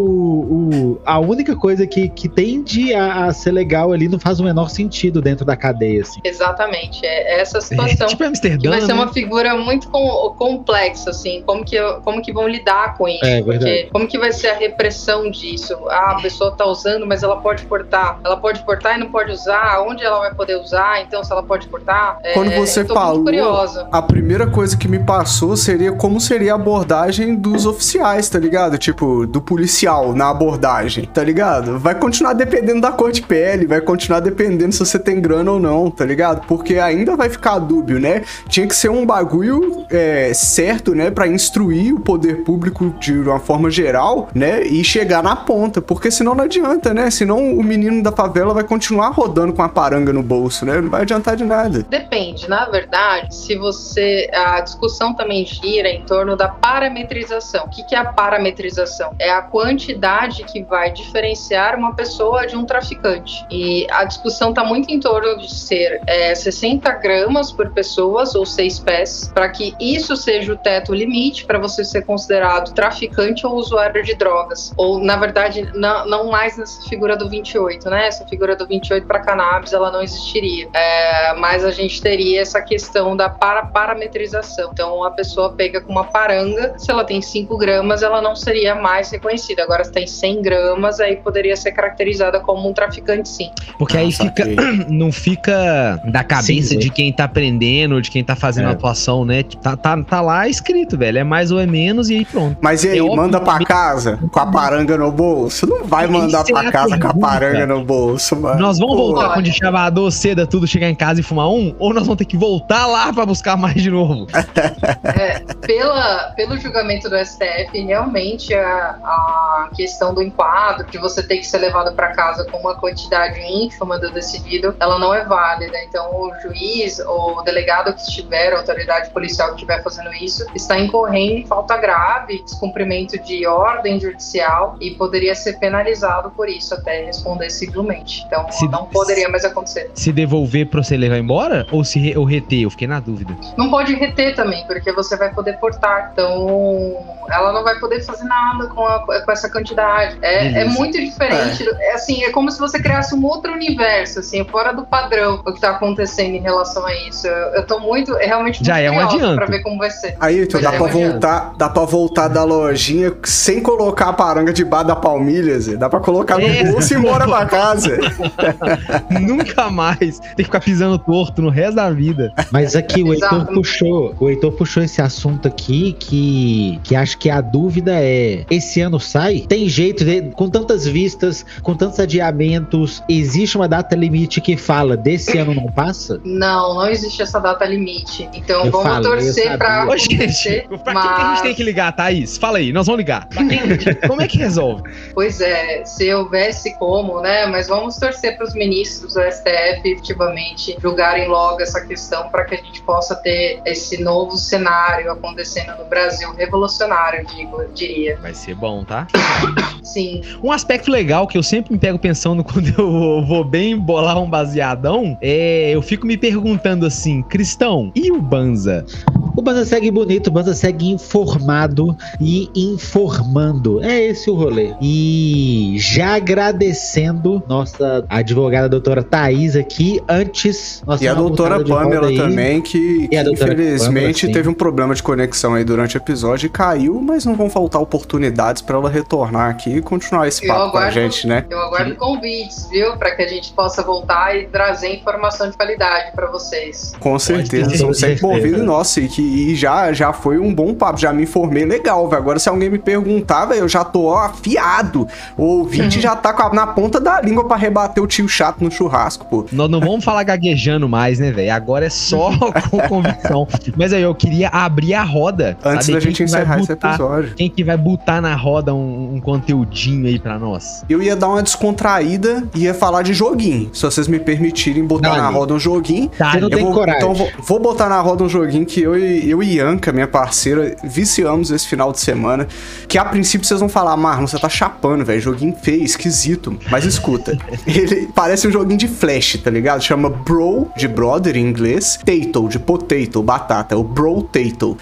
o- o- a única coisa que, que tende a, a ser legal ali não faz o menor sentido dentro da cadeia, assim. Exatamente, é essa situação. tipo que Amsterdã, vai ser né? uma figura muito com- complexa, assim, como que, como que vão lidar com isso? É, Porque verdade. como que vai ser a repressão disso? Ah, a pessoa tá usando, mas ela pode portar. Ela pode portar e não pode usar. Onde ela vai poder usar? Então, se ela pode portar. É, Quando você eu tô falou, a primeira coisa que me passou seria como seria a abordagem dos oficiais, tá ligado? Tipo, do policial na abordagem, tá ligado? Vai continuar dependendo da cor de pele, vai continuar dependendo se você tem grana ou não, tá ligado? Porque ainda vai ficar dúbio, né? Tinha que ser um bagulho é, certo, né? Pra instruir o poder público de uma forma geral, né? E chegar na ponta, porque senão não adianta, né? Senão o menino da favela vai continuar rodando com a paranga no bolso, né? Não vai adiantar de nada. Depende, na verdade, se você. A discussão também gira em torno da parametrização. O que é a parametrização? É a quantidade que vai diferenciar uma pessoa de um traficante. E a discussão está muito em torno de ser é, 60 gramas por pessoas ou seis pés, para que isso seja o teto limite para você ser considerado traficante ou usuário de drogas. Ou, na verdade, não, não mais nessa figura do 28, né? Essa figura do 28 para cannabis ela não existiria. É, mas a gente teria essa questão da para parametrização. Então, a pessoa pega com uma paranga, se ela tem 5 gramas, ela não seria mais reconhecida. Agora, se tem 100 gramas, aí poderia ser caracterizada como um traficante, sim. Porque aí fica, não fica da cabeça Sim, de quem tá aprendendo, de quem tá fazendo É. a atuação, né? Tá, tá, tá lá escrito, velho. É mais ou é menos e aí pronto. Mas e aí, É manda pra que- casa com a paranga no bolso? Não vai mandar pra casa com a paranga no bolso, mano. Nós vamos Pô, voltar com de chavador, seda, tudo, chegar em casa e fumar um? Ou nós vamos ter que voltar lá pra buscar mais de novo? É, pela, pelo julgamento do STF, realmente a, a questão do enquadro, de você ter que ser levado para casa com uma quantidade ínfima do decidido, ela não é válida. Então, o juiz ou o delegado que estiver, a autoridade policial que estiver fazendo isso, está incorrendo falta grave, descumprimento de ordem judicial e poderia ser penalizado por isso até responder civilmente. Então, Se- não poderia mais acontecer. Se devolver pra você levar embora? Ou se re- ou reter? Eu fiquei na dúvida. Não pode reter também, porque você vai poder portar. Então, ela não vai poder fazer nada com, a- com essa quantidade. É, é muito diferente. É. assim, é como se você criasse um outro universo, assim, fora do padrão o que tá acontecendo em relação a isso. Eu, eu tô muito, é realmente muito Já é um adianto. pra ver como vai ser. Aí, então, dá é, pra imagina. Voltar, dá pra voltar da lojinha sem colocar a paranga debaixo da palmilha, Zé. Dá pra colocar no É. bolso e ir embora pra casa. Nunca mais. Tem que ficar pisando torto no resto da vida. Mas aqui o Heitor puxou, o Heitor puxou esse assunto aqui que, que acho que a dúvida é: esse ano sai? Tem jeito, de, com tantas vistas, com tantos adiamentos, existe uma data limite que fala desse ano não passa? Não, não existe essa data limite. Então Eu vamos falei, torcer pra Ô, gente, pra quem que a gente tem que ligar, Thaís? Fala aí, nós vamos ligar. Como é que resolve? Pois é, se houvesse como, né? Mas vamos torcer para os ministros do STF efetivamente julgarem logo essa questão para que a gente possa ter esse novo cenário acontecendo no Brasil, revolucionário, digo, eu diria. Vai ser bom, tá? Sim, Um aspecto legal que eu sempre me pego pensando quando eu vou bem bolar um baseadão é eu fico me perguntando assim, Cristão, e o Banza? O Banza segue bonito, o Banza segue informado e informando. É esse o rolê. E já agradecendo nossa advogada doutora Thaís aqui, antes. E a doutora Pamela aí. também, que, E que doutora infelizmente Pamela, sim. teve um problema de conexão aí durante o episódio e caiu, mas não vão faltar oportunidades pra ela retornar aqui e continuar esse Eu papo com a aguardo- gente, né? eu aguardo convites, viu? Para que a gente possa voltar e trazer informação de qualidade para vocês. Com certeza, com sempre ouvidos, nossa, e que e já, já foi um bom papo, já me informei legal, velho. Agora, se alguém me perguntar, velho, eu já tô ó, afiado. O ouvinte já tá com a- na ponta da língua pra rebater o tio chato no churrasco, pô. Nós não vamos falar gaguejando mais, né, velho? Agora é só com convicção. Mas aí eu queria abrir a roda. Antes saber da gente encerrar esse botar- episódio. Quem que vai botar na roda um, um conteúdinho aí pra nós? Eu ia dar uma descontraída e ia falar de joguinho. Se vocês me permitirem botar Dale. na roda um joguinho. Tá, Você não Eu tem vou, coragem. Então vou, vou botar na roda um joguinho que eu e, eu e Anca, minha parceira, viciamos esse final de semana. Que a princípio vocês vão falar, Marlon, você tá chapando, velho. Joguinho feio, esquisito. Mas escuta, ele parece um joguinho de flash, tá ligado? Chama Bro, de brother em inglês, Tato, de potato, batata. É o Bro Tato.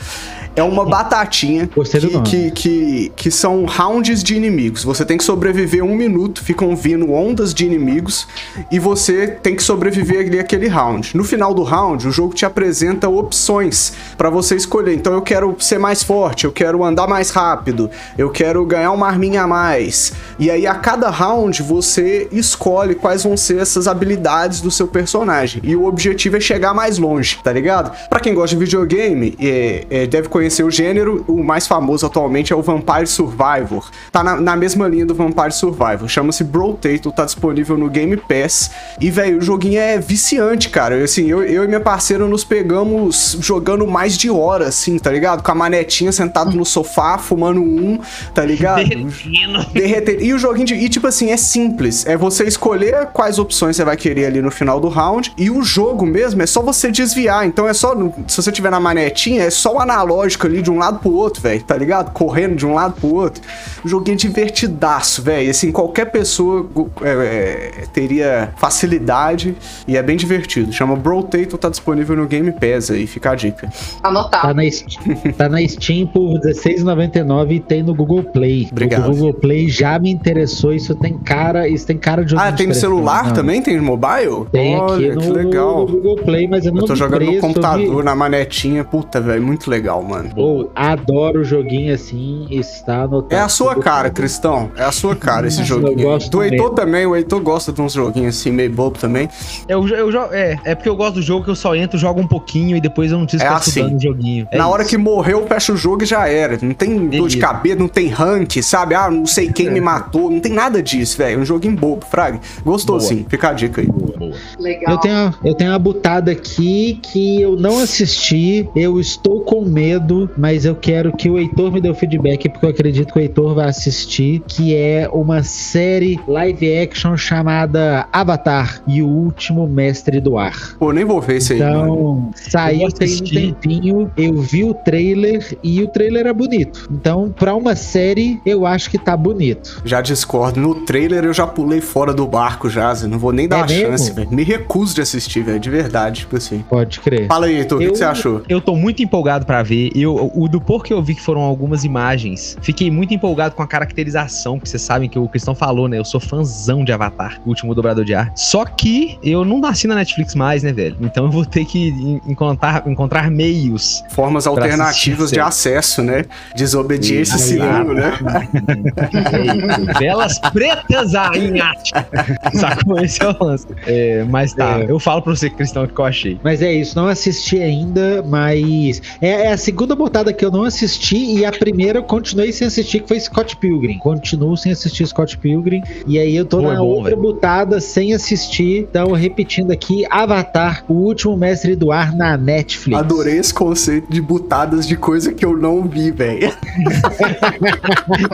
É uma batatinha que, que, que, que são rounds de inimigos. Você tem que sobreviver um minuto, ficam vindo ondas de inimigos e você tem que sobreviver ali aquele round. No final do round, o jogo te apresenta opções pra você escolher. Então eu quero ser mais forte, eu quero andar mais rápido, eu quero ganhar uma arminha a mais. E aí a cada round você escolhe quais vão ser essas habilidades do seu personagem. E o objetivo é chegar mais longe, tá ligado? Pra quem gosta de videogame, é, é, deve conhecer o gênero. O mais famoso atualmente é o Vampire Survivor. Tá na, na mesma linha do Vampire Survivor. Chama-se Brotato, tá disponível no Game Pass. E, velho, o joguinho é viciante, cara. Assim, eu, eu e minha parceira nos pegamos jogando mais de hora, assim, tá ligado? Com a sentado no sofá, fumando um, tá ligado? derreter. E o joguinho de. E tipo assim, é simples. É você escolher quais opções você vai querer ali no final do round. E o jogo mesmo é só você desviar. Então é só. Se você tiver na manetinha, é só o analógico ali de um lado pro outro, velho. Tá ligado? Correndo de um lado pro outro. O joguinho é divertidaço, velho. Assim, qualquer pessoa é, é, teria facilidade. E é bem divertido. Chama Brotato, tá disponível no Game Pass aí. Fica a dica. Anotado. Tá na, tá na Steam por R$16,99 e tem no Google Play. Obrigado. O Google Play já me interessou. Isso tem cara, isso tem cara de Ah, tem no celular não. também? Tem no mobile? Tem Olha, aqui que no, legal. no Google Play, mas eu não Eu tô jogando preço, no eu vi- computador, na manetinha. Puta, velho, muito legal, mano. Pô, adoro o joguinho assim, está no É a sua cara, Cristão. É a sua cara esse Eu joguinho. gosto Do Heitor também, o Heitor gosta de uns joguinhos assim, meio bobo também. Eu, eu, é, é porque eu gosto do jogo que eu só entro, jogo um pouquinho e depois eu não preciso É ficar assim. estudando o joguinho. É Na hora isso. que morreu, fecha o jogo e já era. Não tem dor de cabeça, não tem rank, sabe? Ah, não sei quem me matou. Não tem nada disso, velho. Um joguinho bobo, Frag. Gostou Boa. sim. Fica a dica aí. Boa, boa. Legal. Eu tenho, eu tenho uma butada aqui que eu não assisti, eu estou com medo, mas eu quero que o Heitor me dê o feedback, porque eu acredito que o Heitor vai assistir, que é uma série live action chamada Avatar e o Último Mestre do Ar. Pô, nem vou ver isso aí, mano. Então, saiu vou tem um tempinho, eu vi o trailer e o trailer é bonito. Então, pra uma série, eu acho que tá bonito. Já discordo. No trailer eu já pulei fora do barco já, Zé. Não vou nem dar É uma mesmo? chance, velho. Me recuso de assistir, velho. De verdade, tipo assim. Pode crer. Fala aí, Heitor, o que, você achou? Eu tô muito empolgado pra ver. Eu, o do pouco que eu vi que foram algumas imagens, fiquei muito empolgado com a caracterização, que vocês sabem que o Cristão falou, né? Eu sou fãzão de Avatar, o último dobrador de ar. Só que eu não nasci na Netflix mais, né, velho? Então eu vou ter que en- encontrar, encontrar meios. Formas alternativas de acesso, né? Desobediência civil, né? Velas pretas aí, Sacou? Esse é o lance. É, mas tá, É. eu falo pra você, Cristão, o que eu achei. Mas é isso, não assisti ainda, mas é, é a segunda botada que eu não assisti e a primeira eu continuei sem assistir, que foi Scott Pilgrim. Continuo sem assistir Scott Pilgrim e aí eu tô na bom, outra velho. botada sem assistir. Então, repetindo aqui, Avatar, o último mestre do ar na Netflix. Adorei esse conceito de butadas de coisa que eu não vi, velho.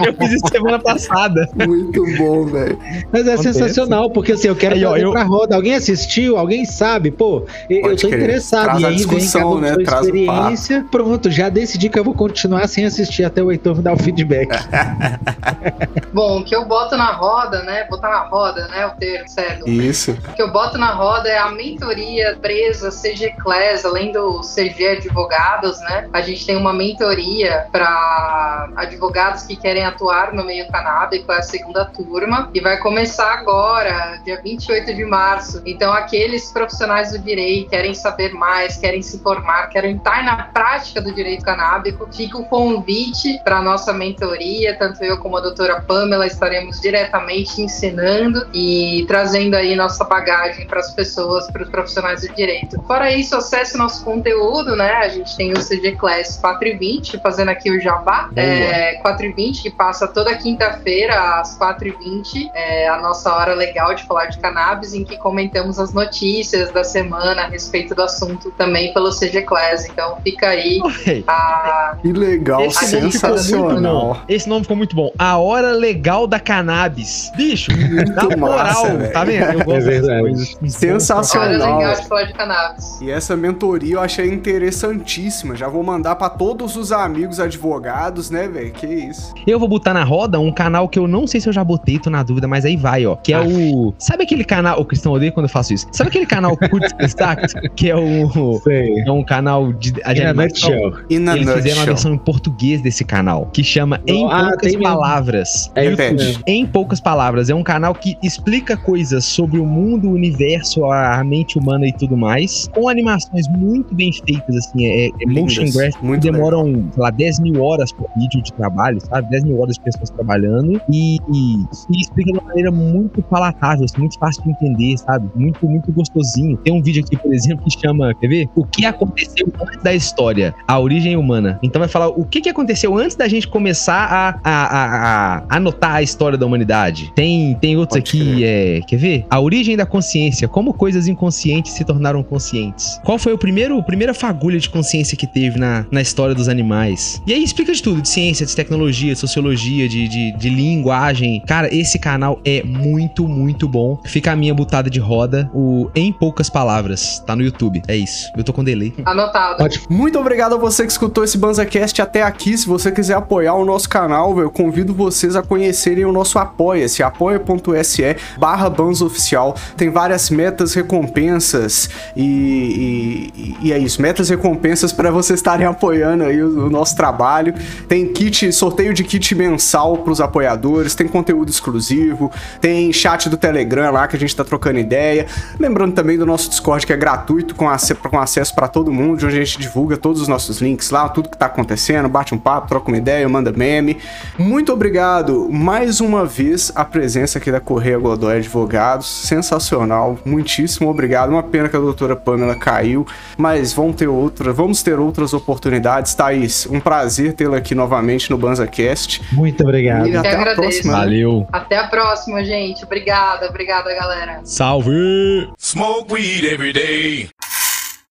Eu fiz isso semana passada. Muito bom, velho. Mas é Acontece. sensacional, porque assim, eu quero Aí, ó, eu- pra roda. Alguém assistiu? Alguém sabe? Pô, eu, eu Pode tô crer. interessado. Traz e a aí discussão, vem né? um Traz o sua experiência. Pronto, já decidi que eu vou continuar sem assistir até o Heitor me dar o feedback. Bom, o que eu boto na roda, né? Botar na roda, né? O termo, certo? Isso. O que eu boto na roda é a mentoria presa CG Class, além do CG Advogados, né? A gente tem uma mentoria para advogados que querem atuar no meio canábico, é a segunda turma, e vai começar agora, dia 28 de março. Então, aqueles profissionais do direito querem saber mais, querem se formar, querem estar na prática do direito canábico, fica o convite para a nossa mentoria. Tanto eu como a doutora Pamela estaremos diretamente ensinando e trazendo aí nossa bagagem para as pessoas, para os profissionais do direito. Fora isso, acesse nosso conteúdo, né? A gente tem o CG Class Patrimônio 4h20, fazendo aqui o jabá. Boa. É, 4h20, que passa toda quinta-feira, às 4h20, é a nossa hora legal de falar de cannabis, em que comentamos as notícias da semana a respeito do assunto também pelo CG Class. Então fica aí. A... Que legal, Esse sensacional. Esse nome ficou muito bom. A hora legal da cannabis. Bicho, na moral, massa, tá vendo? Eu é gosto é verdade. Sensacional. A hora legal de falar de cannabis. E essa mentoria eu achei interessantíssima. Já vou mandar pra todos os amigos advogados, né, velho? Que isso. Eu vou botar na roda um canal que eu não sei se eu já botei, tô na dúvida, mas aí vai, ó. Que é o. Sabe aquele canal. O Cristão odeia quando eu faço isso. Sabe aquele canal Curtis Destaques? Que é o. Sei. É um canal de, de In a animação. nutshell. Eles fizeram uma versão em português desse canal, que chama Em Ah, Poucas. Palavras. É, mesmo. Em poucas palavras, é um canal que explica coisas sobre o mundo, o universo, a a mente humana e tudo mais, com animações muito bem feitas, assim, é, é motion Lindas. graphic, Muito que demoram, sei lá, 10 mil horas por vídeo de trabalho, sabe? 10 mil horas de pessoas trabalhando, e, e, e explica de uma maneira muito palatável, assim, muito fácil de entender, sabe? Muito, muito gostosinho. Tem um vídeo aqui, por exemplo, que chama, quer ver? O que aconteceu antes da história, a origem humana. Então vai falar o que, que aconteceu antes da gente começar a, a, a, a anotar a história da humanidade. Tem, tem outros Pode aqui, é, quer ver? A origem da consciência, como coisas inconscientes se tornaram conscientes. Qual foi o primeiro, a primeira fagulha de consciência que teve na, na história dos animais? E aí explica de tudo, de ciência, de tecnologia, de sociologia, de, de, de linguagem. Cara, esse canal é muito, muito bom. Fica a minha butada de roda, o Em Poucas Palavras. Tá no YouTube. É isso. Eu tô com delay. Anotado. Ótimo. Muito obrigado a você que escutou esse BanzaCast até aqui. Se você quiser apoiar o nosso canal, eu convido vocês a conhecerem o nosso Apoia-se, apoia.se barra Oficial. Tem várias metas, recompensas e, e- e é isso, metas, recompensas para vocês estarem apoiando aí o, o nosso trabalho. Tem kit, sorteio de kit mensal para os apoiadores, tem conteúdo exclusivo, tem chat do Telegram lá que a gente tá trocando ideia. Lembrando também do nosso Discord que é gratuito, com, com acesso para todo mundo, onde a gente divulga todos os nossos links lá, tudo que tá acontecendo, bate um papo, troca uma ideia, manda meme. Muito obrigado mais uma vez a presença aqui da Correia Godoy Advogados, sensacional, muitíssimo obrigado. Uma pena que a doutora Pamela caiu, mas vamos ter outra, vamos ter outras oportunidades. Thaís, um prazer tê-la aqui novamente no BanzaCast. Muito obrigado. E até a agradeço. próxima. Valeu. Até a próxima, gente. Obrigada, obrigada, galera. Salve! Smoke weed every day.